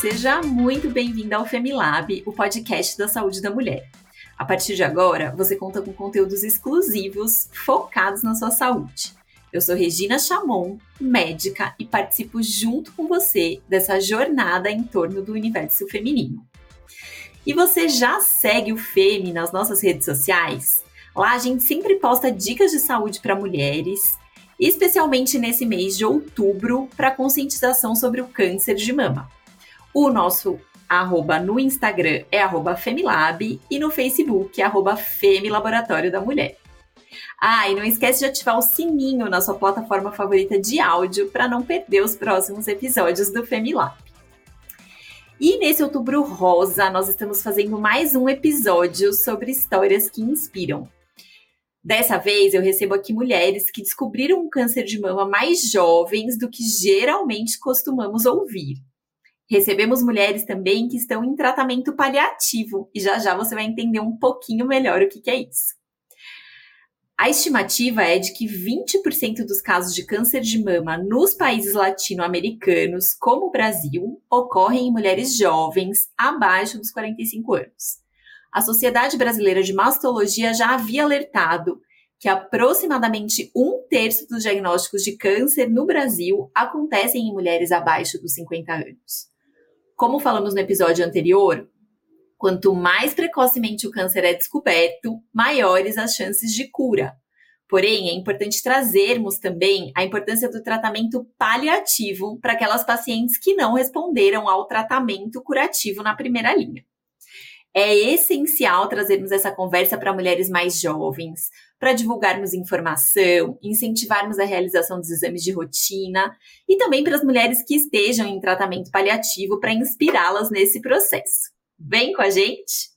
seja muito bem-vinda ao Femilab, o podcast da saúde da mulher. A partir de agora, você conta com conteúdos exclusivos focados na sua saúde. Eu sou Regina Chamon, médica, e participo junto com você dessa jornada em torno do universo feminino. E você já segue o Femi nas nossas redes sociais? Lá a gente sempre posta dicas de saúde para mulheres, especialmente nesse mês de outubro, para conscientização sobre o câncer de mama. O nosso arroba no Instagram é arroba Femilab e no Facebook é arroba Femilaboratório da Mulher. Ah, e não esquece de ativar o sininho na sua plataforma favorita de áudio para não perder os próximos episódios do Femilab. E nesse outubro rosa, nós estamos fazendo mais um episódio sobre histórias que inspiram. Dessa vez, eu recebo aqui mulheres que descobriram um câncer de mama mais jovens do que geralmente costumamos ouvir. Recebemos mulheres também que estão em tratamento paliativo, e já já você vai entender um pouquinho melhor o que, que é isso. A estimativa é de que 20% dos casos de câncer de mama nos países latino-americanos, como o Brasil, ocorrem em mulheres jovens abaixo dos 45 anos. A Sociedade Brasileira de Mastologia já havia alertado que aproximadamente um terço dos diagnósticos de câncer no Brasil acontecem em mulheres abaixo dos 50 anos. Como falamos no episódio anterior, Quanto mais precocemente o câncer é descoberto, maiores as chances de cura. Porém, é importante trazermos também a importância do tratamento paliativo para aquelas pacientes que não responderam ao tratamento curativo na primeira linha. É essencial trazermos essa conversa para mulheres mais jovens, para divulgarmos informação, incentivarmos a realização dos exames de rotina e também para as mulheres que estejam em tratamento paliativo para inspirá-las nesse processo. Vem com a gente!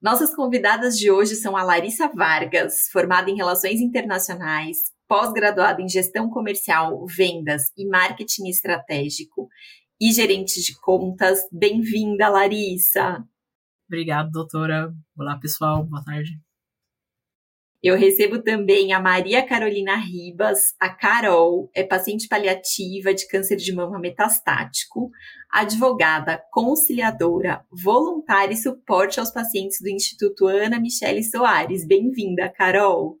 Nossas convidadas de hoje são a Larissa Vargas, formada em Relações Internacionais, pós-graduada em Gestão Comercial, Vendas e Marketing Estratégico e gerente de contas. Bem-vinda, Larissa! Obrigada, doutora. Olá, pessoal. Boa tarde. Eu recebo também a Maria Carolina Ribas, a Carol, é paciente paliativa de câncer de mama metastático, advogada, conciliadora, voluntária e suporte aos pacientes do Instituto Ana Michele Soares. Bem-vinda, Carol.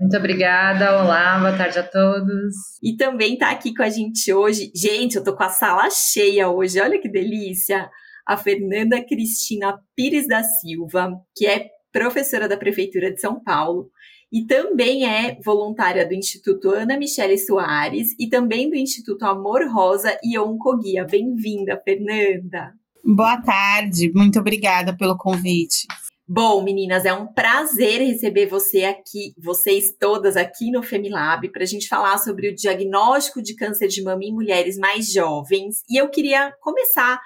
Muito obrigada, olá, boa tarde a todos. E também está aqui com a gente hoje, gente, eu tô com a sala cheia hoje, olha que delícia, a Fernanda Cristina Pires da Silva, que é professora da Prefeitura de São Paulo e também é voluntária do Instituto Ana Michele Soares e também do Instituto Amor Rosa e Oncoguia. Bem-vinda, Fernanda. Boa tarde, muito obrigada pelo convite. Bom, meninas, é um prazer receber você aqui, vocês todas aqui no Femilab, para a gente falar sobre o diagnóstico de câncer de mama em mulheres mais jovens. E eu queria começar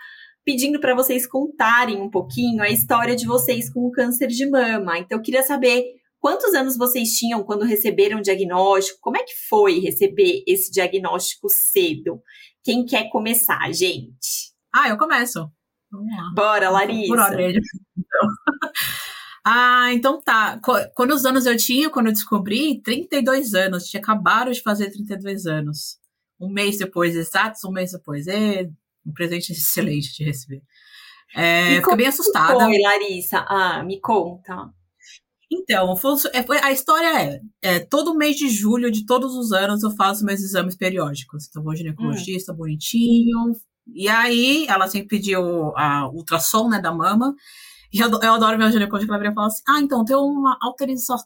pedindo para vocês contarem um pouquinho a história de vocês com o câncer de mama. Então, eu queria saber quantos anos vocês tinham quando receberam o diagnóstico, como é que foi receber esse diagnóstico cedo? Quem quer começar, gente? Ah, eu começo. Vamos lá. Bora, Larissa. Por ordem. Então. ah, então tá. Quantos anos eu tinha quando eu descobri? 32 anos. Tinha acabado de fazer 32 anos. Um mês depois, exatos um mês depois. É, um presente excelente de receber. É, fiquei bem assustada. Foi, Larissa? Ah, me conta. Então, é, a história é, é, todo mês de julho de todos os anos eu faço meus exames periódicos. Então, vou ginecologista, hum. bonitinho. E aí, ela sempre pediu a ultrassom, né, da mama. E eu, eu adoro minha ginecologista, ela vira e fala assim, ah, então, tem uma autorização,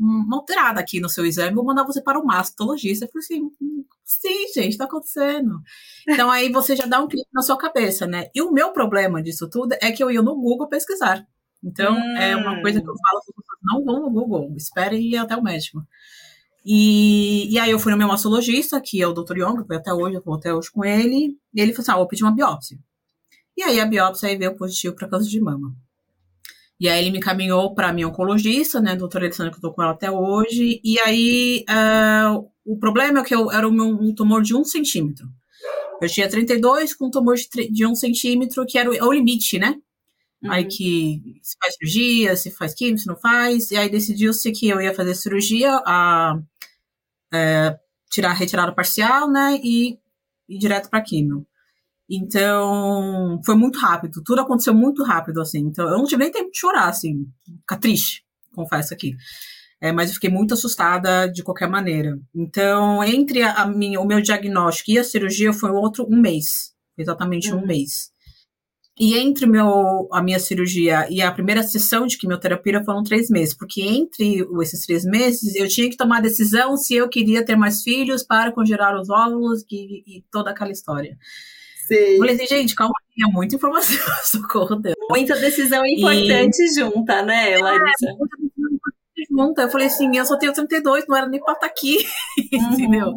uma alterada aqui no seu exame, vou mandar você para o mastologista. Eu falei assim, hum, sim, gente, está acontecendo. Então aí você já dá um clique na sua cabeça, né? E o meu problema disso tudo é que eu ia no Google pesquisar. Então hum. é uma coisa que eu falo não vão no Google, esperem ir até o médico. E, e aí eu fui no meu mastologista, que é o Dr. Young, foi até hoje, eu vou até hoje com ele, e ele falou assim, ah, vou pedir uma biópsia. E aí a biópsia aí veio positivo para câncer de mama. E aí ele me caminhou para minha oncologista, né, doutora Alessandra, que eu tô com ela até hoje. E aí uh, o problema é que eu era o meu, um tumor de um centímetro. Eu tinha 32 com um tumor de, de um centímetro, que era o, é o limite, né? Uhum. Aí que se faz cirurgia, se faz química, se não faz. E aí decidiu-se que eu ia fazer cirurgia, a, a é, tirar a retirada parcial, né? E ir direto para químio. Então, foi muito rápido, tudo aconteceu muito rápido, assim. Então, eu não tive nem tempo de chorar, assim, ficar triste, confesso aqui. É, mas eu fiquei muito assustada de qualquer maneira. Então, entre a, a minha, o meu diagnóstico e a cirurgia foi outro um mês, exatamente uhum. um mês. E entre meu, a minha cirurgia e a primeira sessão de quimioterapia foram três meses, porque entre esses três meses eu tinha que tomar a decisão se eu queria ter mais filhos para congelar os óvulos e, e toda aquela história. Sim. Falei assim, gente, calma aí, é muita informação, socorro Deus. Muita decisão importante e... junta, né, Larissa? É, muita decisão importante junta. Eu falei assim, eu só tenho 32, não era nem pra estar tá aqui, uhum. entendeu?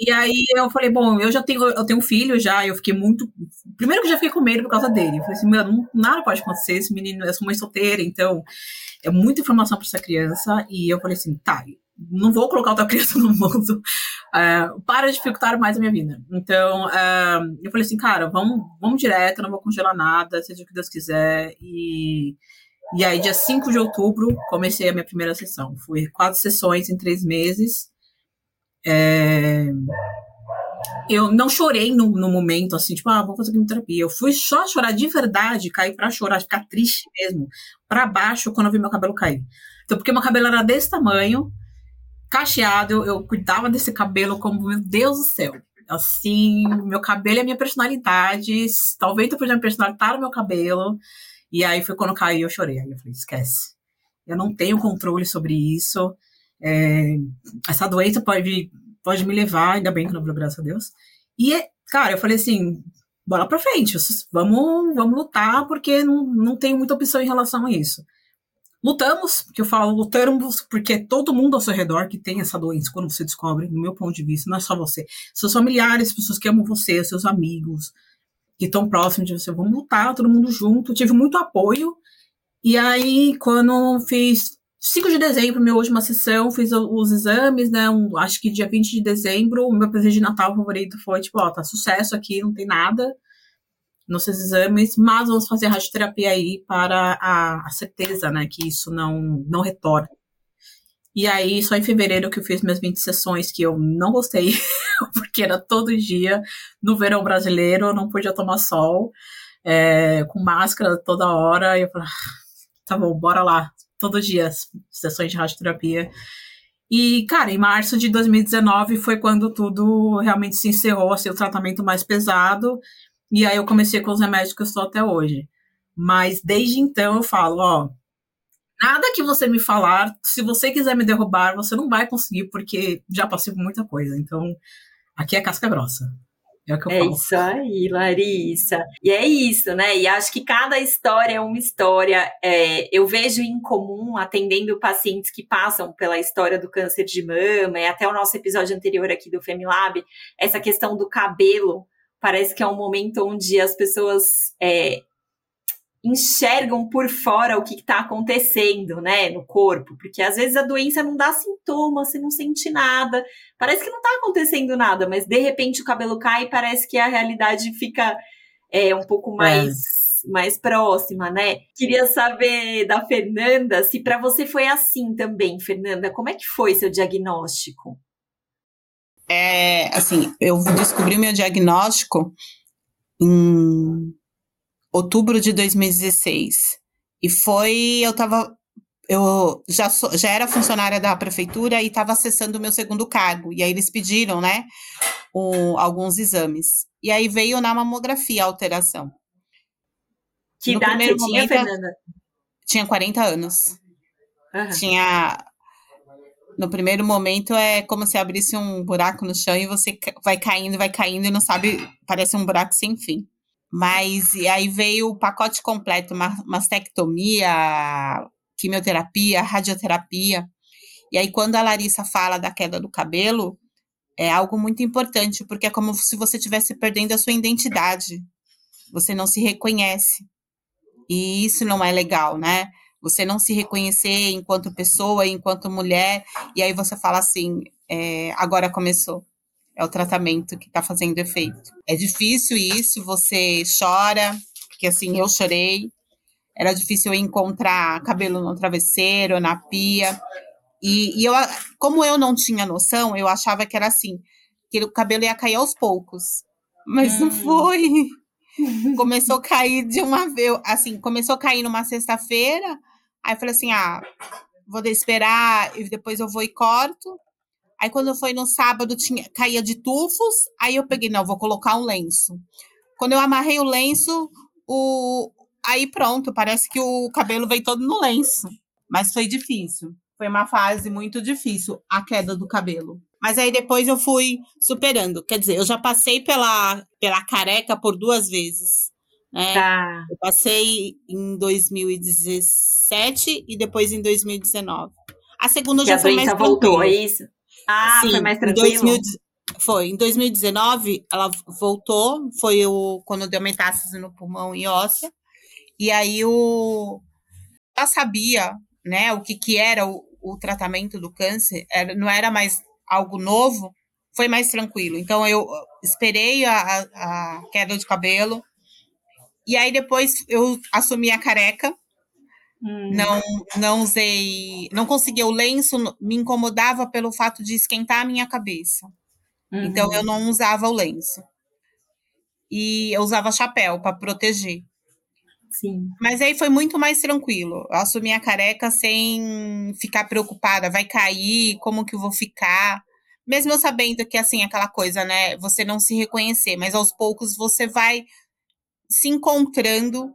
E aí eu falei, bom, eu já tenho, eu tenho um filho já, eu fiquei muito. Primeiro que eu já fiquei com medo por causa dele. Eu falei assim, meu, não, nada pode acontecer, esse menino, eu sou mãe solteira, então é muita informação para essa criança. E eu falei assim, tá, não vou colocar outra criança no mundo uh, para dificultar mais a minha vida. Então, uh, eu falei assim, cara, vamos, vamos direto, não vou congelar nada, seja o que Deus quiser. E, e aí, dia 5 de outubro, comecei a minha primeira sessão. Fui quatro sessões em três meses. É... Eu não chorei no, no, momento, assim, tipo, ah, vou fazer quimioterapia. Eu fui só chorar de verdade, cair pra chorar, ficar triste mesmo, pra baixo, quando eu vi meu cabelo cair. Então, porque meu cabelo era desse tamanho, cacheado, eu, eu cuidava desse cabelo como, meu Deus do céu. Assim, meu cabelo é minha personalidade, talvez exemplo, personalidade tá no meu cabelo. E aí foi quando caiu, eu chorei. Aí eu falei, esquece. Eu não tenho controle sobre isso. É, essa doença pode, pode me levar, ainda bem que não, graças a Deus. E, cara, eu falei assim, bola pra frente, vamos, vamos lutar, porque não, não tenho muita opção em relação a isso. Lutamos, porque eu falo, lutamos porque todo mundo ao seu redor que tem essa doença, quando você descobre, no meu ponto de vista, não é só você. Seus familiares, pessoas que amam você, seus amigos, que estão próximos de você, vamos lutar, todo mundo junto. Tive muito apoio. E aí, quando fiz 5 de dezembro, minha última sessão, fiz os exames, né? Um, acho que dia 20 de dezembro, o meu presente de Natal favorito foi, tipo, ó, tá sucesso aqui, não tem nada nos seus exames, mas vamos fazer a radioterapia aí para a, a certeza, né, que isso não, não retorna. E aí, só em fevereiro que eu fiz minhas 20 sessões, que eu não gostei, porque era todo dia, no verão brasileiro, não podia tomar sol, é, com máscara toda hora, e eu falei, ah, tá bom, bora lá, todo dia, sessões de radioterapia. E, cara, em março de 2019 foi quando tudo realmente se encerrou, assim, o tratamento mais pesado, e aí eu comecei com os remédios que eu estou até hoje. Mas desde então eu falo, ó, nada que você me falar, se você quiser me derrubar, você não vai conseguir, porque já passei por muita coisa. Então, aqui é casca grossa. É, o que eu é falo. isso aí, Larissa. E é isso, né? E acho que cada história é uma história. É, eu vejo em comum, atendendo pacientes que passam pela história do câncer de mama, e até o nosso episódio anterior aqui do Femilab, essa questão do cabelo. Parece que é um momento onde as pessoas é, enxergam por fora o que está acontecendo, né, no corpo, porque às vezes a doença não dá sintoma, você não sente nada, parece que não está acontecendo nada, mas de repente o cabelo cai e parece que a realidade fica é, um pouco mais é. mais próxima, né? Queria saber da Fernanda se para você foi assim também, Fernanda, como é que foi seu diagnóstico? É, assim, eu descobri o meu diagnóstico em outubro de 2016. E foi, eu tava, eu já, sou, já era funcionária da prefeitura e estava acessando o meu segundo cargo. E aí eles pediram, né, um, alguns exames. E aí veio na mamografia a alteração. Que no idade você tinha, Fernanda? Tinha 40 anos. Uhum. Tinha. No primeiro momento é como se abrisse um buraco no chão e você vai caindo, vai caindo e não sabe, parece um buraco sem fim. Mas e aí veio o pacote completo, mastectomia, quimioterapia, radioterapia. E aí quando a Larissa fala da queda do cabelo, é algo muito importante, porque é como se você estivesse perdendo a sua identidade. Você não se reconhece. E isso não é legal, né? Você não se reconhecer enquanto pessoa, enquanto mulher, e aí você fala assim: é, agora começou é o tratamento que está fazendo efeito. É difícil isso, você chora, porque assim, eu chorei. Era difícil encontrar cabelo no travesseiro, na pia. E, e eu, como eu não tinha noção, eu achava que era assim, que o cabelo ia cair aos poucos. Mas hum. não foi. começou a cair de uma vez, assim, começou a cair numa sexta-feira. Aí eu falei assim: ah, vou esperar e depois eu vou e corto. Aí quando foi no sábado, tinha, caía de tufos. Aí eu peguei, não, vou colocar um lenço. Quando eu amarrei o lenço, o, aí pronto, parece que o cabelo veio todo no lenço. Mas foi difícil. Foi uma fase muito difícil a queda do cabelo. Mas aí depois eu fui superando. Quer dizer, eu já passei pela, pela careca por duas vezes. Né? Tá. Eu passei em 2017 e depois em 2019. A segunda que já a foi mais voltou, é isso? Ah, Sim, foi mais tranquilo? Em 2000, foi. Em 2019, ela voltou. Foi o, quando deu metástase no pulmão e óssea. E aí o... Ela sabia né, o que, que era o, o tratamento do câncer. Era, não era mais algo novo. Foi mais tranquilo. Então, eu esperei a, a queda de cabelo. E aí, depois, eu assumi a careca Hum. Não, não usei, não conseguia o lenço, me incomodava pelo fato de esquentar a minha cabeça. Uhum. Então eu não usava o lenço. E eu usava chapéu para proteger. Sim. Mas aí foi muito mais tranquilo. Eu assumi a careca sem ficar preocupada, vai cair, como que eu vou ficar? Mesmo eu sabendo que assim, aquela coisa, né, você não se reconhecer, mas aos poucos você vai se encontrando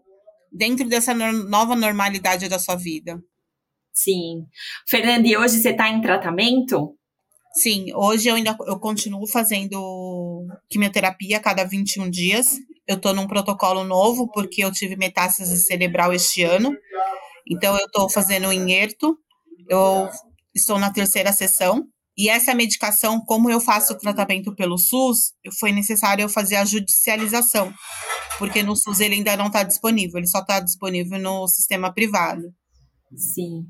dentro dessa nova normalidade da sua vida. Sim. Fernanda, e hoje você está em tratamento? Sim, hoje eu ainda eu continuo fazendo quimioterapia a cada 21 dias. Eu estou num protocolo novo porque eu tive metástase cerebral este ano. Então eu estou fazendo o inherto. Eu estou na terceira sessão. E essa medicação, como eu faço o tratamento pelo SUS, foi necessário eu fazer a judicialização porque no SUS ele ainda não está disponível, ele só está disponível no sistema privado. Sim.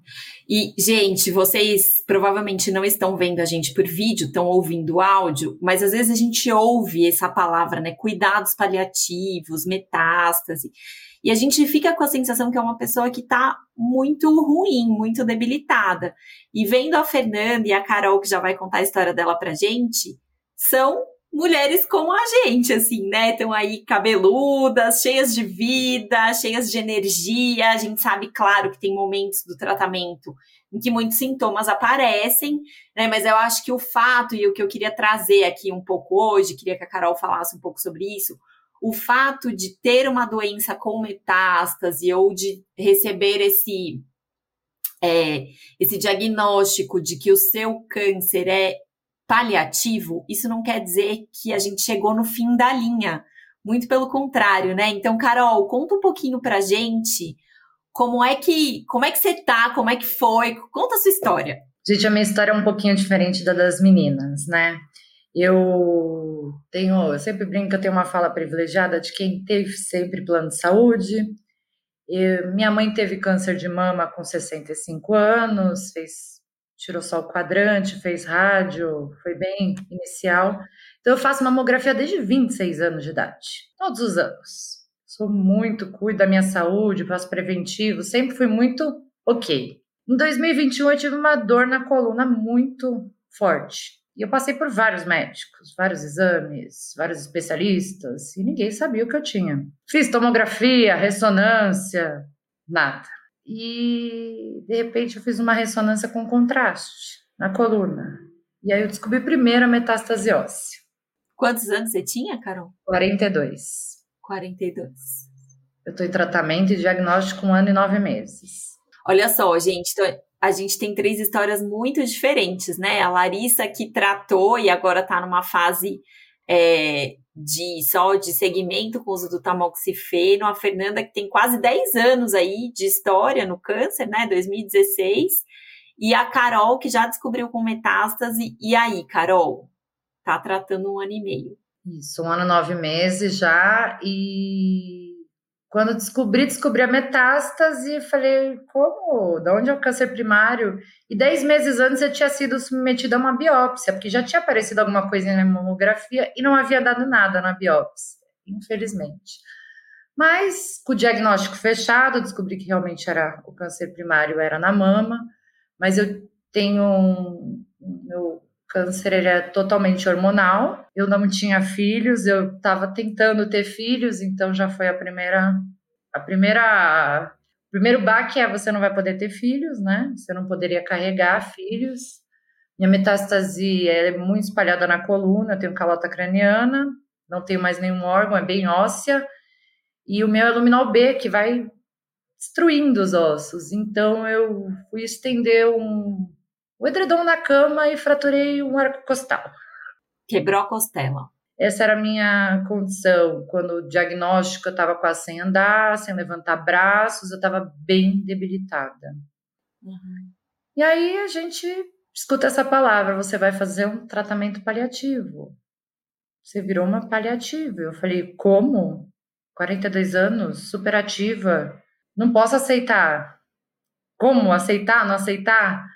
E, gente, vocês provavelmente não estão vendo a gente por vídeo, estão ouvindo áudio, mas às vezes a gente ouve essa palavra, né? Cuidados paliativos, metástase. E a gente fica com a sensação que é uma pessoa que está muito ruim, muito debilitada. E vendo a Fernanda e a Carol, que já vai contar a história dela pra gente, são mulheres como a gente, assim, né? Estão aí cabeludas, cheias de vida, cheias de energia. A gente sabe, claro, que tem momentos do tratamento em que muitos sintomas aparecem, né? Mas eu acho que o fato, e o que eu queria trazer aqui um pouco hoje, queria que a Carol falasse um pouco sobre isso, o fato de ter uma doença com metástase ou de receber esse. É, esse diagnóstico de que o seu câncer é paliativo, isso não quer dizer que a gente chegou no fim da linha. Muito pelo contrário, né? Então, Carol, conta um pouquinho pra gente como é que, como é que você tá, como é que foi, conta a sua história. Gente, a minha história é um pouquinho diferente da das meninas, né? Eu tenho, eu sempre brinco que eu tenho uma fala privilegiada de quem teve sempre plano de saúde. E minha mãe teve câncer de mama com 65 anos, fez tirou só o quadrante, fez rádio, foi bem inicial. Então eu faço mamografia desde 26 anos de idade, todos os anos. Sou muito, cuido da minha saúde, faço preventivo, sempre fui muito ok. Em 2021 eu tive uma dor na coluna muito forte. E eu passei por vários médicos, vários exames, vários especialistas, e ninguém sabia o que eu tinha. Fiz tomografia, ressonância, nada. E de repente eu fiz uma ressonância com contraste na coluna. E aí eu descobri primeiro a metástase óssea. Quantos anos você tinha, Carol? 42. 42. Eu estou em tratamento e diagnóstico um ano e nove meses. Olha só, gente, então, a gente tem três histórias muito diferentes, né? A Larissa que tratou e agora está numa fase é, de só de segmento com o uso do tamoxifeno, a Fernanda que tem quase 10 anos aí de história no câncer, né, 2016, e a Carol que já descobriu com metástase. E aí, Carol, tá tratando um ano e meio. Isso, um ano e nove meses já, e quando descobri, descobri a metástase, falei, como? Da onde é o câncer primário? E dez meses antes eu tinha sido submetida a uma biópsia, porque já tinha aparecido alguma coisa na mamografia e não havia dado nada na biópsia, infelizmente. Mas, com o diagnóstico fechado, descobri que realmente era o câncer primário era na mama, mas eu tenho um, meu câncer ele é totalmente hormonal. Eu não tinha filhos, eu estava tentando ter filhos, então já foi a primeira a primeira o primeiro baque é você não vai poder ter filhos, né? Você não poderia carregar filhos. Minha metástase é muito espalhada na coluna, eu tenho calota craniana, não tenho mais nenhum órgão, é bem óssea. E o meu é luminal B, que vai destruindo os ossos. Então eu fui estender um, o edredom na cama e fraturei um arco costal. Quebrou a costela. Essa era a minha condição. Quando o diagnóstico eu estava quase sem andar, sem levantar braços, eu estava bem debilitada. Uhum. E aí a gente escuta essa palavra, você vai fazer um tratamento paliativo. Você virou uma paliativa. Eu falei, como? 42 anos, super ativa, não posso aceitar. Como aceitar, não aceitar?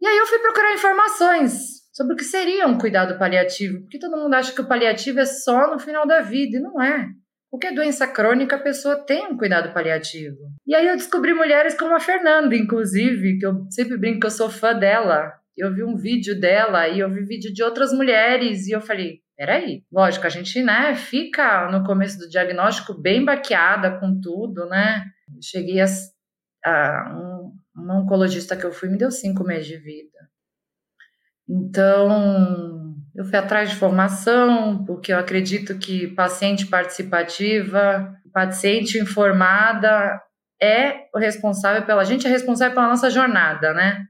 E aí eu fui procurar informações sobre o que seria um cuidado paliativo, porque todo mundo acha que o paliativo é só no final da vida, e não é. Qualquer doença crônica, a pessoa tem um cuidado paliativo. E aí eu descobri mulheres como a Fernanda, inclusive, que eu sempre brinco que eu sou fã dela. Eu vi um vídeo dela e eu vi vídeo de outras mulheres e eu falei, peraí, lógico, a gente, né, fica no começo do diagnóstico bem baqueada com tudo, né? Cheguei a, a um, uma oncologista que eu fui me deu cinco meses de vida. Então, eu fui atrás de formação, porque eu acredito que paciente participativa, paciente informada é o responsável pela a gente é responsável pela nossa jornada, né?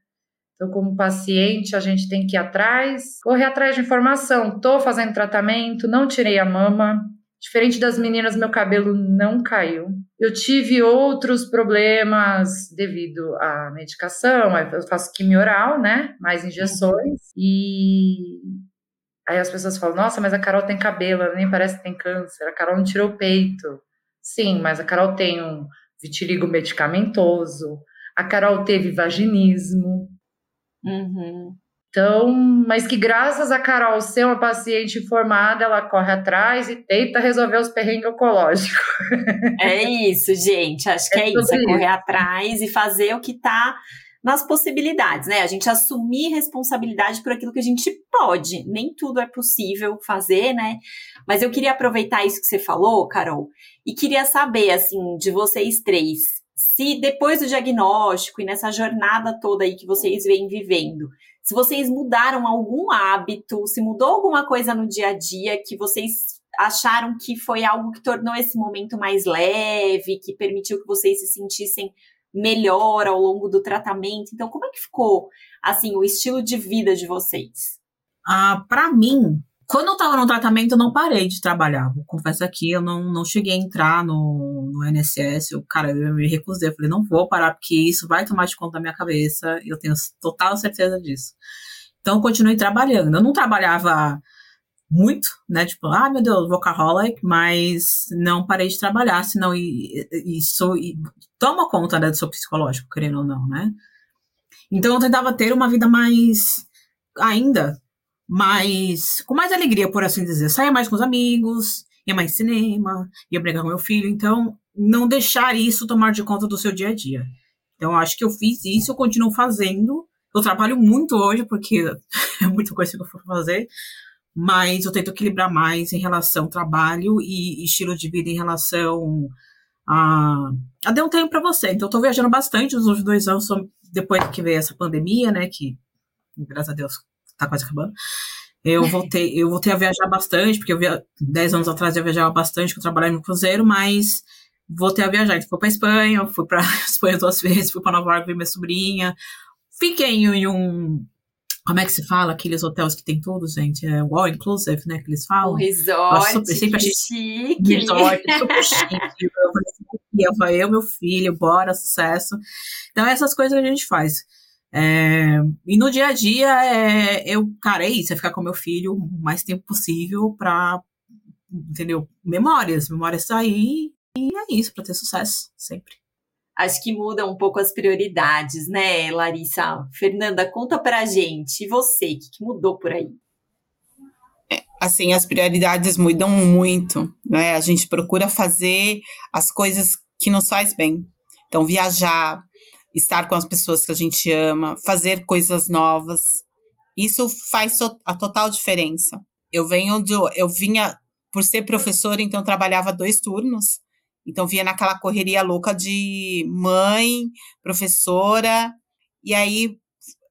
Então, como paciente, a gente tem que ir atrás, correr atrás de informação. Estou fazendo tratamento, não tirei a mama, Diferente das meninas, meu cabelo não caiu. Eu tive outros problemas devido à medicação. Eu faço quimio oral, né? Mais injeções. E aí as pessoas falam: Nossa, mas a Carol tem cabelo, ela nem parece que tem câncer. A Carol não tirou o peito. Sim, mas a Carol tem um vitiligo medicamentoso. A Carol teve vaginismo. Uhum. Então, mas que graças a Carol ser uma paciente informada, ela corre atrás e tenta resolver os perrengues oncológicos. É isso, gente. Acho que é, é isso, é correr atrás e fazer o que está nas possibilidades, né? A gente assumir responsabilidade por aquilo que a gente pode. Nem tudo é possível fazer, né? Mas eu queria aproveitar isso que você falou, Carol, e queria saber, assim, de vocês três, se depois do diagnóstico e nessa jornada toda aí que vocês vêm vivendo, se vocês mudaram algum hábito, se mudou alguma coisa no dia a dia que vocês acharam que foi algo que tornou esse momento mais leve, que permitiu que vocês se sentissem melhor ao longo do tratamento. Então, como é que ficou assim o estilo de vida de vocês? Ah, para mim, quando eu estava no tratamento, eu não parei de trabalhar. Vou confessar aqui, eu não, não cheguei a entrar no, no NSS. Eu, cara, eu me recusei. Eu falei, não vou parar, porque isso vai tomar de conta da minha cabeça. Eu tenho total certeza disso. Então, eu continuei trabalhando. Eu não trabalhava muito, né? Tipo, ah, meu Deus, workaholic, mas não parei de trabalhar, senão isso toma conta né, do seu psicológico, querendo ou não, né? Então, eu tentava ter uma vida mais ainda mais com mais alegria, por assim dizer. Saia mais com os amigos, ia mais cinema, ia brigar com meu filho. Então, não deixar isso tomar de conta do seu dia a dia. Então, acho que eu fiz isso, eu continuo fazendo. Eu trabalho muito hoje, porque é muita coisa que eu for fazer, mas eu tento equilibrar mais em relação ao trabalho e estilo de vida em relação a, a dar um tempo para você. Então, eu tô viajando bastante nos últimos dois anos, depois que veio essa pandemia, né, que, graças a Deus, tá quase acabando. Eu voltei, eu voltei a viajar bastante, porque eu via, 10 anos atrás eu viajava bastante, que eu trabalhava no cruzeiro, mas voltei a viajar. Então, fui para Espanha, fui para Espanha duas vezes, fui para Nova York ver minha sobrinha. Fiquei em um como é que se fala? Aqueles hotéis que tem tudo, gente? É all inclusive, né? Que eles falam. Um resort, super, sempre achei chique. Resort, super chique. Eu falei, eu, meu filho, bora, sucesso. Então, essas coisas a gente faz. É, e no dia a dia, é, eu, cara, é isso, é ficar com meu filho o mais tempo possível para, entendeu? Memórias, memórias sair, e é isso, para ter sucesso, sempre. Acho que muda um pouco as prioridades, né, Larissa? Fernanda, conta pra gente, e você, o que, que mudou por aí? É, assim, as prioridades mudam muito, né? A gente procura fazer as coisas que nos faz bem. Então, viajar, estar com as pessoas que a gente ama, fazer coisas novas. Isso faz a total diferença. Eu venho eu vinha por ser professora, então trabalhava dois turnos. Então vinha naquela correria louca de mãe, professora, e aí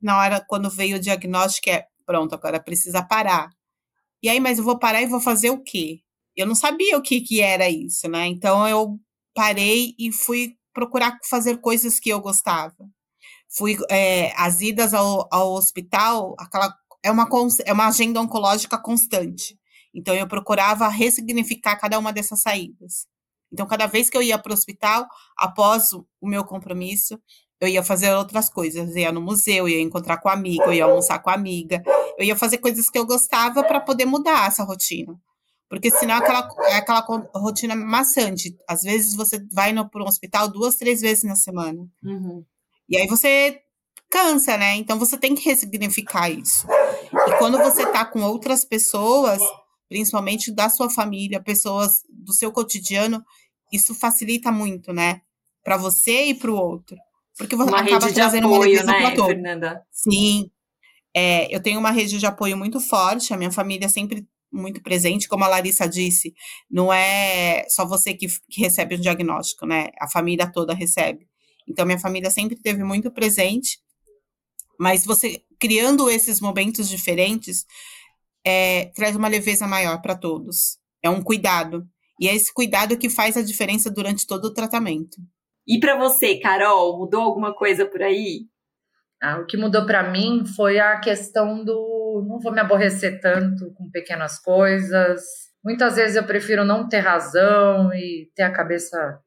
na hora quando veio o diagnóstico é pronto, agora precisa parar. E aí, mas eu vou parar e vou fazer o quê? Eu não sabia o que que era isso, né? Então eu parei e fui procurar fazer coisas que eu gostava. Fui é, as idas ao, ao hospital, aquela é uma é uma agenda oncológica constante. Então eu procurava ressignificar cada uma dessas saídas. Então cada vez que eu ia para o hospital, após o meu compromisso, eu ia fazer outras coisas, eu ia no museu, eu ia encontrar com a amiga, eu ia almoçar com a amiga, eu ia fazer coisas que eu gostava para poder mudar essa rotina. Porque senão é aquela, é aquela rotina maçante. Às vezes você vai para um hospital duas, três vezes na semana. Uhum. E aí você cansa, né? Então você tem que ressignificar isso. E quando você tá com outras pessoas, principalmente da sua família, pessoas do seu cotidiano, isso facilita muito, né? Para você e para o outro. Porque você uma acaba trazendo apoio, uma leveza né, todo. Fernanda? Sim. É, eu tenho uma rede de apoio muito forte, a minha família sempre muito presente, como a Larissa disse, não é só você que, que recebe o diagnóstico, né? A família toda recebe. Então, minha família sempre teve muito presente, mas você criando esses momentos diferentes é, traz uma leveza maior para todos. É um cuidado. E é esse cuidado que faz a diferença durante todo o tratamento. E para você, Carol, mudou alguma coisa por aí? Ah, o que mudou para mim foi a questão do não vou me aborrecer tanto com pequenas coisas. Muitas vezes eu prefiro não ter razão e ter a cabeça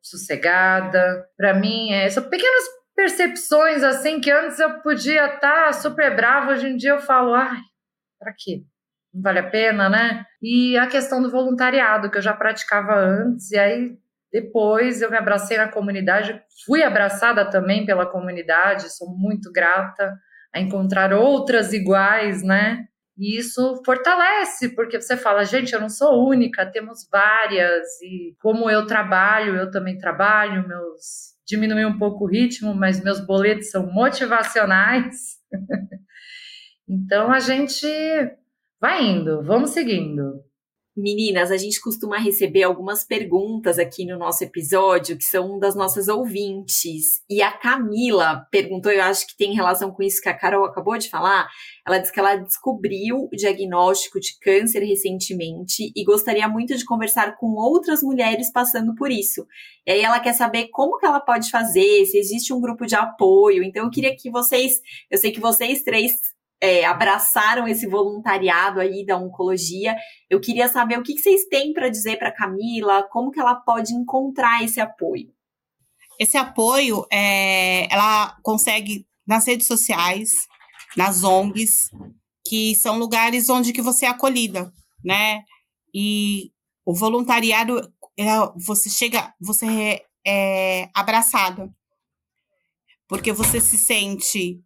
sossegada. Para mim, é, são pequenas percepções assim que antes eu podia estar tá super brava, hoje em dia eu falo, ai, para quê? Não vale a pena, né? E a questão do voluntariado que eu já praticava antes e aí depois eu me abracei na comunidade, fui abraçada também pela comunidade, sou muito grata a encontrar outras iguais, né? E isso fortalece, porque você fala, gente, eu não sou única, temos várias, e como eu trabalho, eu também trabalho, meus diminui um pouco o ritmo, mas meus boletos são motivacionais. então a gente vai indo, vamos seguindo. Meninas, a gente costuma receber algumas perguntas aqui no nosso episódio, que são das nossas ouvintes. E a Camila perguntou, eu acho que tem relação com isso que a Carol acabou de falar. Ela disse que ela descobriu o diagnóstico de câncer recentemente e gostaria muito de conversar com outras mulheres passando por isso. E aí ela quer saber como que ela pode fazer, se existe um grupo de apoio. Então eu queria que vocês, eu sei que vocês três é, abraçaram esse voluntariado aí da oncologia. Eu queria saber o que, que vocês têm para dizer para Camila, como que ela pode encontrar esse apoio. Esse apoio, é, ela consegue nas redes sociais, nas ONGs, que são lugares onde que você é acolhida, né? E o voluntariado, é, você chega, você é, é abraçado, porque você se sente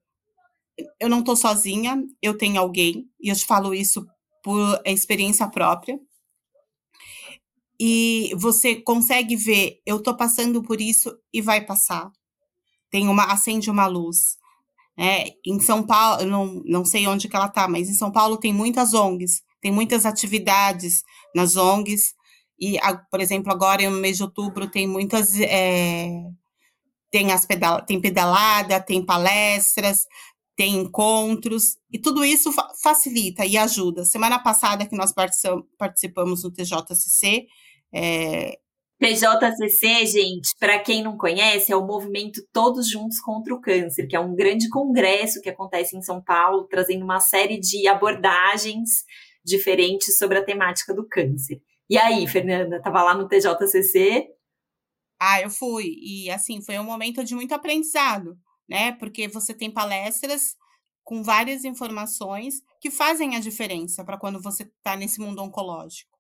eu não estou sozinha, eu tenho alguém, e eu te falo isso por experiência própria. E você consegue ver, eu estou passando por isso e vai passar. Tem uma, acende uma luz. É, em São Paulo, não, não sei onde que ela está, mas em São Paulo tem muitas ONGs, tem muitas atividades nas ONGs, e, por exemplo, agora no mês de outubro tem muitas. É, tem, as pedala, tem pedalada, tem palestras, tem encontros, e tudo isso fa facilita e ajuda. Semana passada que nós participamos do TJCC, é... PJCC, gente, para quem não conhece, é o movimento Todos Juntos contra o Câncer, que é um grande congresso que acontece em São Paulo, trazendo uma série de abordagens diferentes sobre a temática do câncer. E aí, Fernanda, estava lá no TJCC? Ah, eu fui. E assim, foi um momento de muito aprendizado né? Porque você tem palestras com várias informações que fazem a diferença para quando você está nesse mundo oncológico.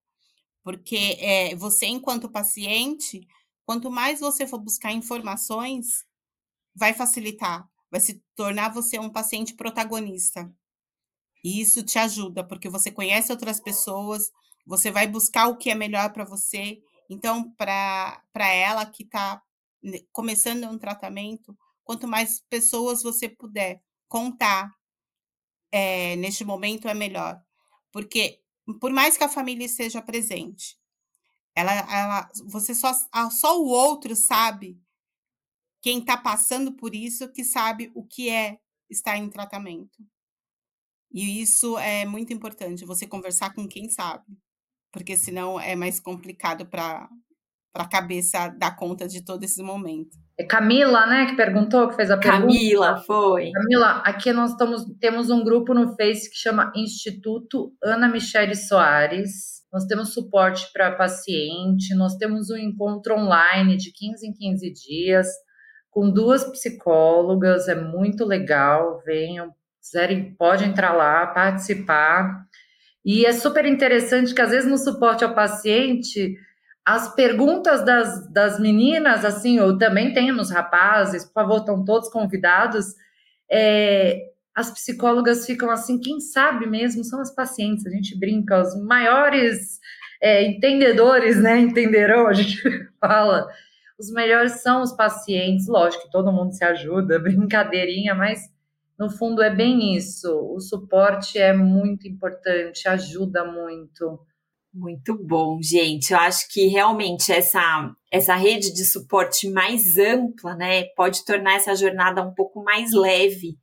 Porque é, você, enquanto paciente, quanto mais você for buscar informações, vai facilitar, vai se tornar você um paciente protagonista. E isso te ajuda, porque você conhece outras pessoas, você vai buscar o que é melhor para você. Então, para ela que está começando um tratamento, quanto mais pessoas você puder contar é, neste momento é melhor. Porque, por mais que a família esteja presente, ela, ela, você só, só o outro sabe quem está passando por isso que sabe o que é estar em tratamento. E isso é muito importante, você conversar com quem sabe, porque senão é mais complicado para a cabeça dar conta de todo esse momento. É Camila, né, que perguntou, que fez a pergunta. Camila, foi. Camila, aqui nós estamos, temos um grupo no Face que chama Instituto Ana Michele Soares. Nós temos suporte para paciente, nós temos um encontro online de 15 em 15 dias com duas psicólogas, é muito legal. Venham, quiserem, pode entrar lá, participar. E é super interessante que às vezes no suporte ao paciente as perguntas das, das meninas, assim, ou também temos rapazes, por favor, estão todos convidados. É, as psicólogas ficam assim, quem sabe mesmo são as pacientes, a gente brinca, os maiores é, entendedores, né? Entenderão, a gente fala. Os melhores são os pacientes, lógico que todo mundo se ajuda, brincadeirinha, mas no fundo é bem isso. O suporte é muito importante, ajuda muito. Muito bom, gente. Eu acho que realmente essa, essa rede de suporte mais ampla, né, pode tornar essa jornada um pouco mais leve.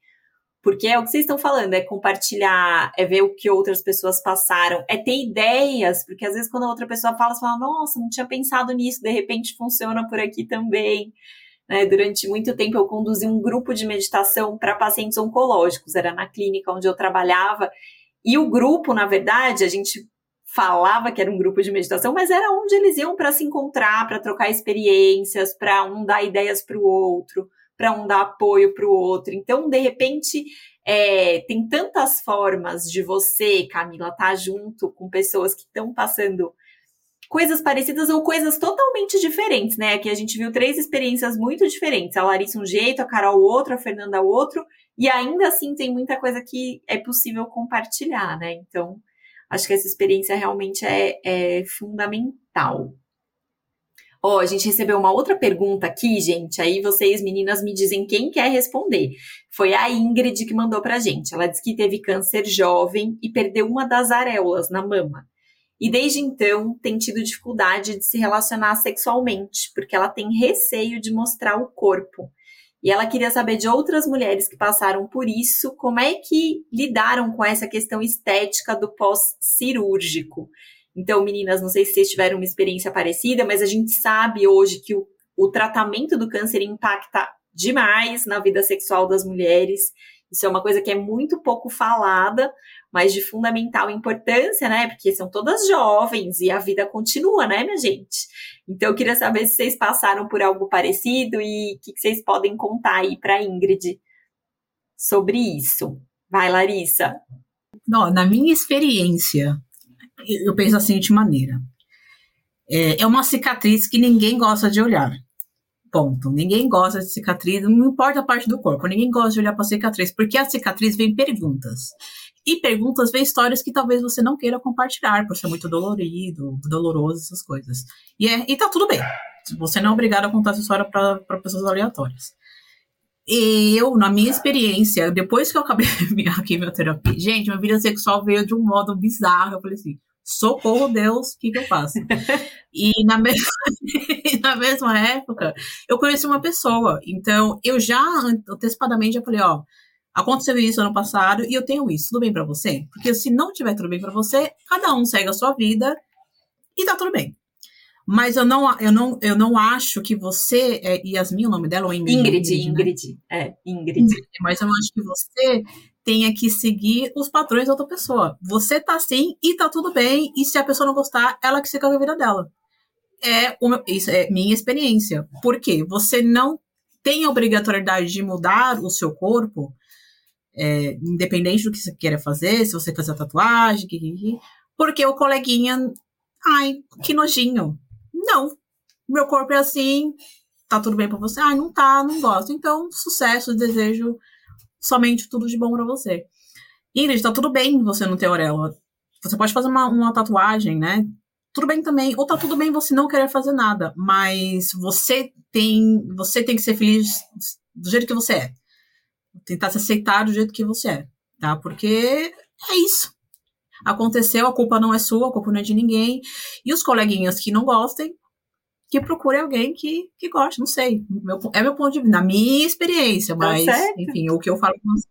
Porque é o que vocês estão falando, é compartilhar, é ver o que outras pessoas passaram, é ter ideias, porque às vezes quando a outra pessoa fala, você fala, nossa, não tinha pensado nisso, de repente funciona por aqui também. Né? Durante muito tempo eu conduzi um grupo de meditação para pacientes oncológicos, era na clínica onde eu trabalhava, e o grupo, na verdade, a gente falava que era um grupo de meditação, mas era onde eles iam para se encontrar, para trocar experiências, para um dar ideias para o outro, para um dar apoio para o outro. Então, de repente, é, tem tantas formas de você, Camila, estar tá junto com pessoas que estão passando coisas parecidas ou coisas totalmente diferentes, né? Aqui a gente viu três experiências muito diferentes. A Larissa um jeito, a Carol outro, a Fernanda outro, e ainda assim tem muita coisa que é possível compartilhar, né? Então, Acho que essa experiência realmente é, é fundamental. Ó, oh, a gente recebeu uma outra pergunta aqui, gente. Aí vocês, meninas, me dizem quem quer responder. Foi a Ingrid que mandou pra gente. Ela disse que teve câncer jovem e perdeu uma das areolas na mama. E desde então tem tido dificuldade de se relacionar sexualmente, porque ela tem receio de mostrar o corpo. E ela queria saber de outras mulheres que passaram por isso, como é que lidaram com essa questão estética do pós-cirúrgico. Então, meninas, não sei se vocês tiveram uma experiência parecida, mas a gente sabe hoje que o, o tratamento do câncer impacta demais na vida sexual das mulheres. Isso é uma coisa que é muito pouco falada, mas de fundamental importância, né? Porque são todas jovens e a vida continua, né, minha gente? Então eu queria saber se vocês passaram por algo parecido e o que, que vocês podem contar aí para Ingrid sobre isso. Vai, Larissa. Não, na minha experiência, eu penso assim de maneira. É, é uma cicatriz que ninguém gosta de olhar. Ponto. Ninguém gosta de cicatriz, não importa a parte do corpo, ninguém gosta de olhar para cicatriz, porque a cicatriz vem perguntas. E perguntas vem histórias que talvez você não queira compartilhar, por ser muito dolorido, doloroso, essas coisas. E, é, e tá tudo bem. Você não é obrigado a contar essa história para pessoas aleatórias. E eu, na minha experiência, depois que eu acabei minha quimioterapia, gente, minha vida sexual veio de um modo bizarro. Eu falei assim: socorro Deus, o que, que eu faço? e na mesma, na mesma época, eu conheci uma pessoa. Então, eu já antecipadamente já falei, ó, aconteceu isso ano passado e eu tenho isso, tudo bem para você? Porque se não tiver tudo bem para você, cada um segue a sua vida e tá tudo bem. Mas eu não, eu não, eu não acho que você, é, Yasmin, o nome dela, ou Ingrid? Ingrid, Ingrid, Ingrid né? é, Ingrid. Ingrid. Mas eu acho que você tenha que seguir os padrões da outra pessoa. Você tá assim e tá tudo bem, e se a pessoa não gostar, ela que segue a vida dela. É uma, isso é minha experiência. Por quê? Você não tem a obrigatoriedade de mudar o seu corpo, é, independente do que você queira fazer, se você fazer tatuagem, porque o coleguinha, ai, que nojinho. Não, meu corpo é assim, tá tudo bem pra você? Ai, não tá, não gosto. Então, sucesso, desejo somente tudo de bom para você. Ingrid, tá tudo bem você não ter auréola. Você pode fazer uma, uma tatuagem, né? Tudo bem também. Ou tá tudo bem você não querer fazer nada. Mas você tem, você tem que ser feliz do jeito que você é. Tentar se aceitar do jeito que você é. tá? Porque é isso. Aconteceu, a culpa não é sua, a culpa não é de ninguém. E os coleguinhas que não gostem, que procure alguém que, que goste, não sei. Meu, é meu ponto de vista, na minha experiência, tá mas, tá enfim, o que eu falo com você.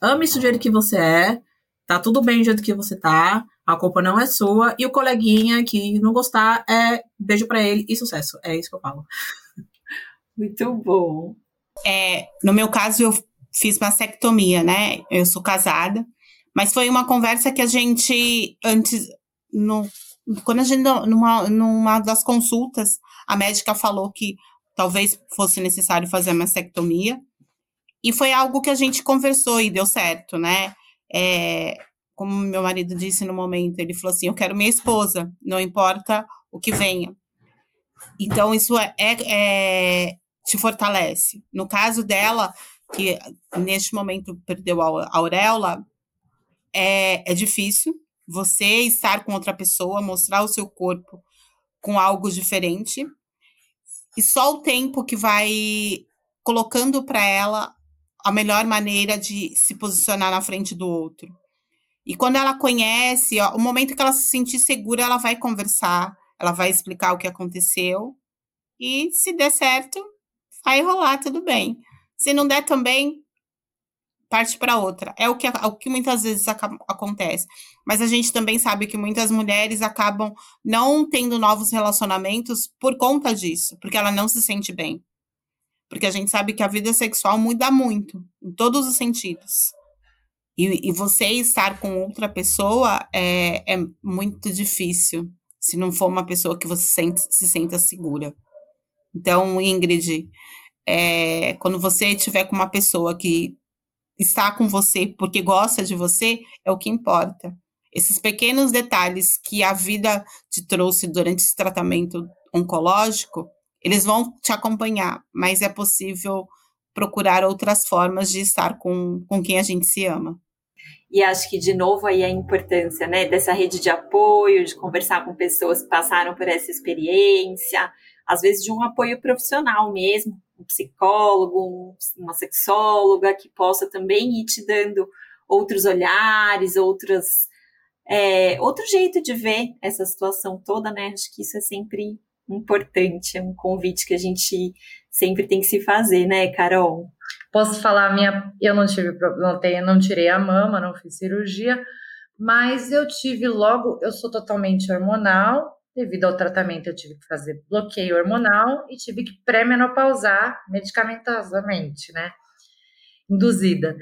Ame isso do jeito que você é, tá tudo bem do jeito que você tá, a culpa não é sua, e o coleguinha que não gostar, é beijo para ele e sucesso. É isso que eu falo. Muito bom. É, no meu caso, eu fiz mastectomia, né? Eu sou casada, mas foi uma conversa que a gente, antes, no, quando a gente, numa, numa das consultas, a médica falou que talvez fosse necessário fazer a mastectomia, e foi algo que a gente conversou e deu certo, né? É, como meu marido disse no momento, ele falou assim: Eu quero minha esposa, não importa o que venha. Então, isso é, é, é te fortalece. No caso dela, que neste momento perdeu a auréola, é, é difícil você estar com outra pessoa, mostrar o seu corpo com algo diferente. E só o tempo que vai colocando para ela a melhor maneira de se posicionar na frente do outro. E quando ela conhece, ó, o momento que ela se sentir segura, ela vai conversar, ela vai explicar o que aconteceu. E se der certo, vai rolar tudo bem. Se não der também, parte para outra. É o que, é o que muitas vezes acontece. Mas a gente também sabe que muitas mulheres acabam não tendo novos relacionamentos por conta disso, porque ela não se sente bem. Porque a gente sabe que a vida sexual muda muito, em todos os sentidos. E, e você estar com outra pessoa é, é muito difícil, se não for uma pessoa que você sente, se senta segura. Então, Ingrid, é, quando você estiver com uma pessoa que está com você porque gosta de você, é o que importa. Esses pequenos detalhes que a vida te trouxe durante esse tratamento oncológico, eles vão te acompanhar, mas é possível procurar outras formas de estar com, com quem a gente se ama. E acho que, de novo, aí a importância né, dessa rede de apoio, de conversar com pessoas que passaram por essa experiência, às vezes de um apoio profissional mesmo, um psicólogo, uma sexóloga que possa também ir te dando outros olhares, outras, é, outro jeito de ver essa situação toda, né? Acho que isso é sempre importante, é um convite que a gente sempre tem que se fazer, né, Carol? Posso falar minha, eu não tive, não tenho, não tirei a mama, não fiz cirurgia, mas eu tive logo, eu sou totalmente hormonal, Devido ao tratamento, eu tive que fazer bloqueio hormonal e tive que pré-menopausar medicamentosamente, né? Induzida.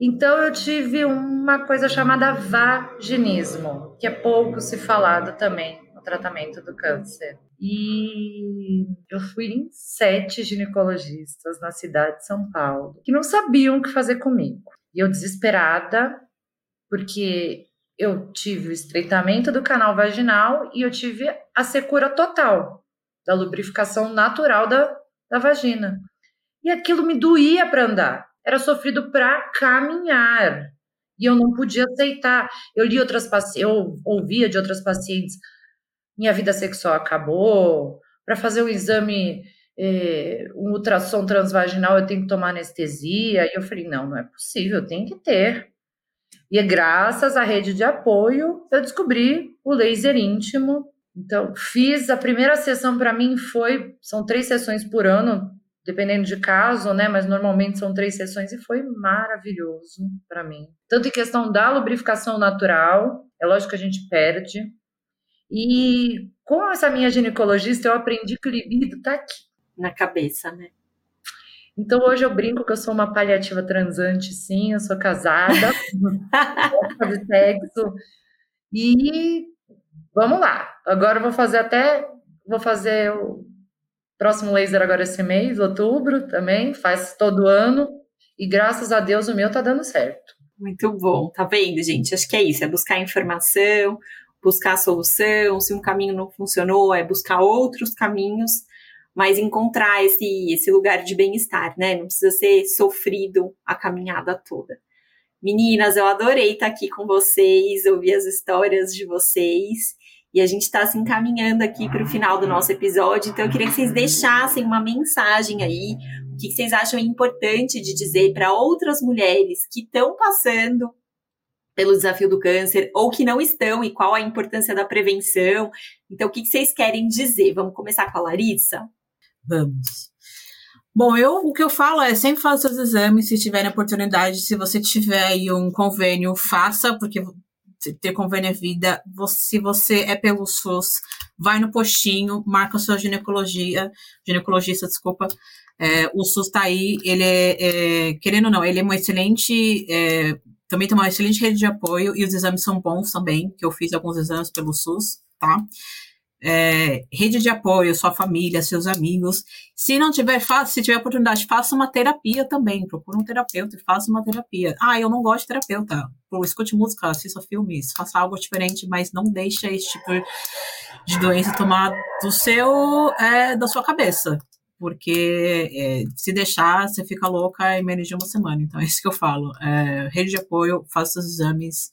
Então, eu tive uma coisa chamada vaginismo, que é pouco se falado também no tratamento do câncer. E eu fui em sete ginecologistas na cidade de São Paulo que não sabiam o que fazer comigo. E eu desesperada, porque eu tive o estreitamento do canal vaginal e eu tive a secura total da lubrificação natural da, da vagina. E aquilo me doía para andar. Era sofrido para caminhar. E eu não podia aceitar. Eu li outras eu ouvia de outras pacientes, minha vida sexual acabou. Para fazer um exame, eh, um ultrassom transvaginal, eu tenho que tomar anestesia. E eu falei, não, não é possível, tem que ter. E é graças à rede de apoio eu descobri o laser íntimo. Então, fiz a primeira sessão para mim foi são três sessões por ano, dependendo de caso, né? Mas normalmente são três sessões e foi maravilhoso para mim. Tanto em questão da lubrificação natural, é lógico que a gente perde. E com essa minha ginecologista eu aprendi que o libido tá aqui na cabeça, né? Então hoje eu brinco que eu sou uma paliativa transante, sim, eu sou casada, fazer sexo. E vamos lá. Agora eu vou fazer até vou fazer o próximo laser agora esse mês, outubro também, faz todo ano. E graças a Deus o meu tá dando certo. Muito bom, tá vendo, gente? Acho que é isso, é buscar informação, buscar solução. Se um caminho não funcionou, é buscar outros caminhos mas encontrar esse, esse lugar de bem-estar, né? Não precisa ser sofrido a caminhada toda. Meninas, eu adorei estar aqui com vocês, ouvir as histórias de vocês. E a gente está se encaminhando aqui para o final do nosso episódio, então eu queria que vocês deixassem uma mensagem aí, o que vocês acham importante de dizer para outras mulheres que estão passando pelo desafio do câncer ou que não estão e qual a importância da prevenção. Então, o que, vocês querem dizer? Vamos começar com a Larissa? Vamos. Bom, eu o que eu falo é sempre faça seus exames se tiverem oportunidade. Se você tiver aí um convênio, faça, porque ter convênio é vida. Se você é pelo SUS, vai no postinho, marca sua ginecologia, ginecologista, desculpa. É, o SUS está aí, ele é, é, querendo ou não, ele é uma excelente, é, também tem uma excelente rede de apoio e os exames são bons também, que eu fiz alguns exames pelo SUS, tá? É, rede de apoio, sua família, seus amigos. Se não tiver, faça, se tiver oportunidade, faça uma terapia também. Procure um terapeuta e faça uma terapia. Ah, eu não gosto de terapeuta. Pô, escute música, assista filmes, faça algo diferente, mas não deixe esse tipo de doença tomar do seu, é, da sua cabeça. Porque é, se deixar, você fica louca em menos de uma semana. Então, é isso que eu falo. É, rede de apoio, faça os exames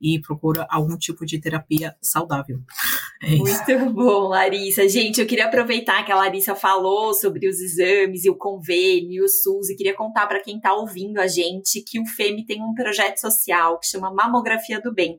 e procura algum tipo de terapia saudável. É Muito bom, Larissa. Gente, eu queria aproveitar que a Larissa falou sobre os exames e o convênio, o SUS, e queria contar para quem está ouvindo a gente que o FEME tem um projeto social que chama Mamografia do Bem.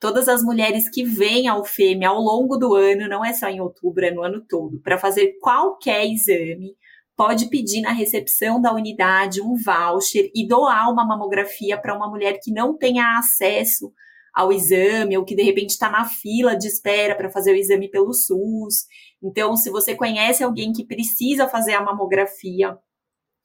Todas as mulheres que vêm ao FEME ao longo do ano, não é só em outubro, é no ano todo, para fazer qualquer exame, pode pedir na recepção da unidade um voucher e doar uma mamografia para uma mulher que não tenha acesso ao exame ou que de repente está na fila de espera para fazer o exame pelo SUS. Então, se você conhece alguém que precisa fazer a mamografia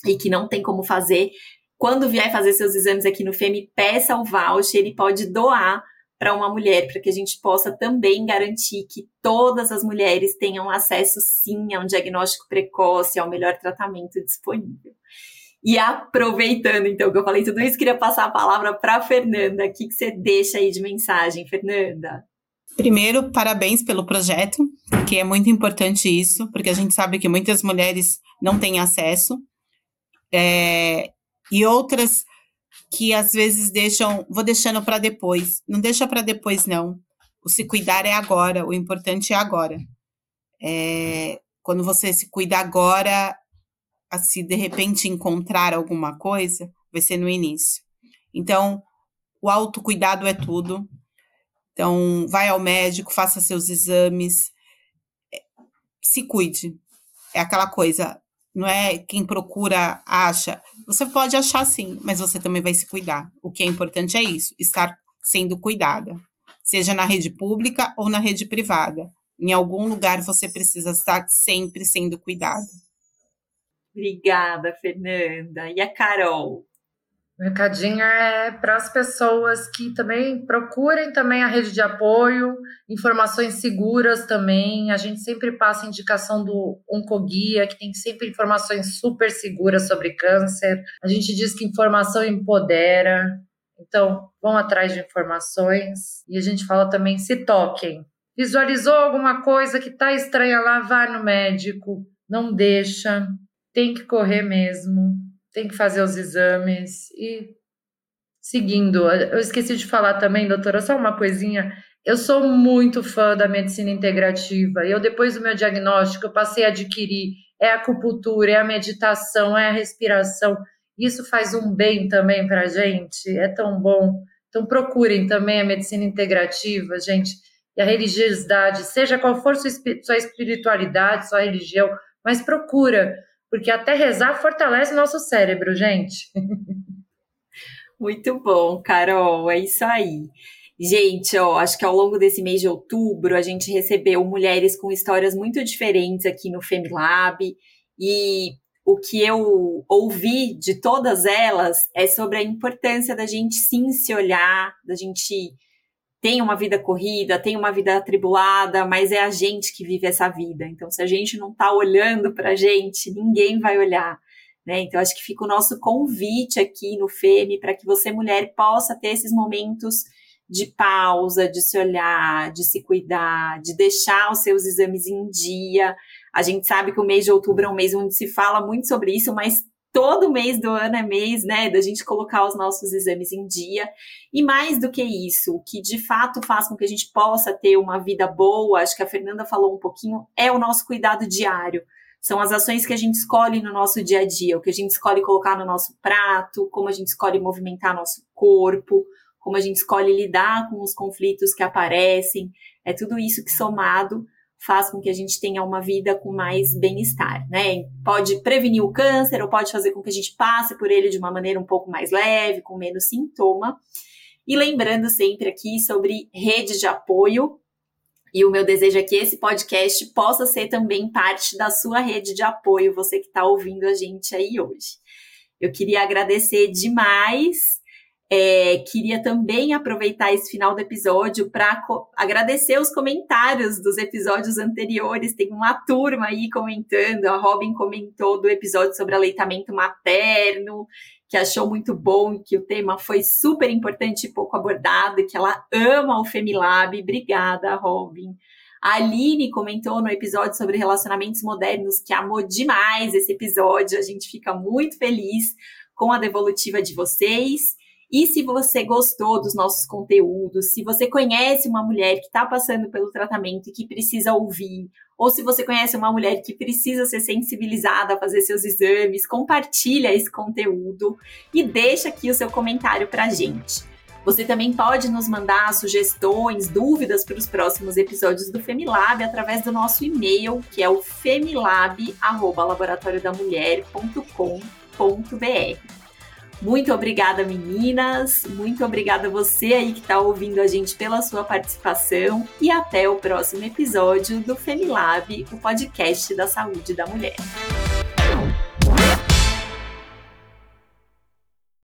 e que não tem como fazer, quando vier fazer seus exames aqui no FEME, peça o voucher, ele pode doar para uma mulher, para que a gente possa também garantir que todas as mulheres tenham acesso, sim, a um diagnóstico precoce, ao melhor tratamento disponível. E aproveitando, então, que eu falei tudo isso, queria passar a palavra para a Fernanda. O que, que você deixa aí de mensagem, Fernanda? Primeiro, parabéns pelo projeto, que é muito importante isso, porque a gente sabe que muitas mulheres não têm acesso. É, e outras que às vezes deixam, vou deixando para depois. Não deixa para depois, não. O se cuidar é agora, o importante é agora. É, quando você se cuida agora, se de repente encontrar alguma coisa, vai ser no início. Então, o autocuidado é tudo. Então, vai ao médico, faça seus exames, é, se cuide. É aquela coisa, não é quem procura acha. Você pode achar sim, mas você também vai se cuidar. O que é importante é isso, estar sendo cuidada, seja na rede pública ou na rede privada. Em algum lugar você precisa estar sempre sendo cuidada. Obrigada, Fernanda. E a Carol? O recadinho é para as pessoas que também procurem também a rede de apoio, informações seguras também. A gente sempre passa indicação do Oncoguia, que tem sempre informações super seguras sobre câncer. A gente diz que informação empodera. Então, vão atrás de informações. E a gente fala também se toquem. Visualizou alguma coisa que está estranha lá, vai no médico. Não deixa. Tem que correr mesmo tem que fazer os exames e seguindo. Eu esqueci de falar também, doutora, só uma coisinha. Eu sou muito fã da medicina integrativa. Eu, depois do meu diagnóstico, eu passei a adquirir é a acupuntura, é a meditação, é a respiração. Isso faz um bem também para a gente, é tão bom. Então procurem também a medicina integrativa, gente, e a religiosidade, seja qual for sua espiritualidade, sua religião, mas procura, porque até rezar fortalece nosso cérebro, gente. Muito bom, Carol, é isso aí. Gente, ó, acho que ao longo desse mês de outubro a gente recebeu mulheres com histórias muito diferentes aqui no Femilab e o que eu ouvi de todas elas é sobre a importância da gente sim se olhar, da gente tem uma vida corrida, tem uma vida atribulada, mas é a gente que vive essa vida. Então, se a gente não está olhando para a gente, ninguém vai olhar. Né? Então, acho que fica o nosso convite aqui no FEME para que você, mulher, possa ter esses momentos de pausa, de se olhar, de se cuidar, de deixar os seus exames em dia. A gente sabe que o mês de outubro é um mês onde se fala muito sobre isso, mas todo mês do ano é mês, né, da gente colocar os nossos exames em dia. E mais do que isso, o que de fato faz com que a gente possa ter uma vida boa, acho que a Fernanda falou um pouquinho, é o nosso cuidado diário. São as ações que a gente escolhe no nosso dia a dia, o que a gente escolhe colocar no nosso prato, como a gente escolhe movimentar nosso corpo, como a gente escolhe lidar com os conflitos que aparecem. É tudo isso que somado faz com que a gente tenha uma vida com mais bem-estar, né? Pode prevenir o câncer ou pode fazer com que a gente passe por ele de uma maneira um pouco mais leve, com menos sintoma. E lembrando sempre aqui sobre rede de apoio, e o meu desejo é que esse podcast possa ser também parte da sua rede de apoio, você que está ouvindo a gente aí hoje. Eu queria agradecer demais. É, queria também aproveitar esse final do episódio para agradecer os comentários dos episódios anteriores. Tem uma turma aí comentando. A Robin comentou do episódio sobre aleitamento materno que achou muito bom, que o tema foi super importante e pouco abordado, que ela ama o Femilab. Obrigada, Robin. A Aline comentou no episódio sobre relacionamentos modernos que amou demais esse episódio. A gente fica muito feliz com a devolutiva de vocês. E se você gostou dos nossos conteúdos, se você conhece uma mulher que está passando pelo tratamento e que precisa ouvir, ou se você conhece uma mulher que precisa ser sensibilizada a fazer seus exames, compartilha esse conteúdo e deixa aqui o seu comentário para a gente. Você também pode nos mandar sugestões, dúvidas para os próximos episódios do Femilab através do nosso e-mail, que é o femilab@laboratoriodamulher.com.br. Muito obrigada, meninas. Muito obrigada você aí que está ouvindo a gente pela sua participação. E até o próximo episódio do Femilab, o podcast da saúde da mulher.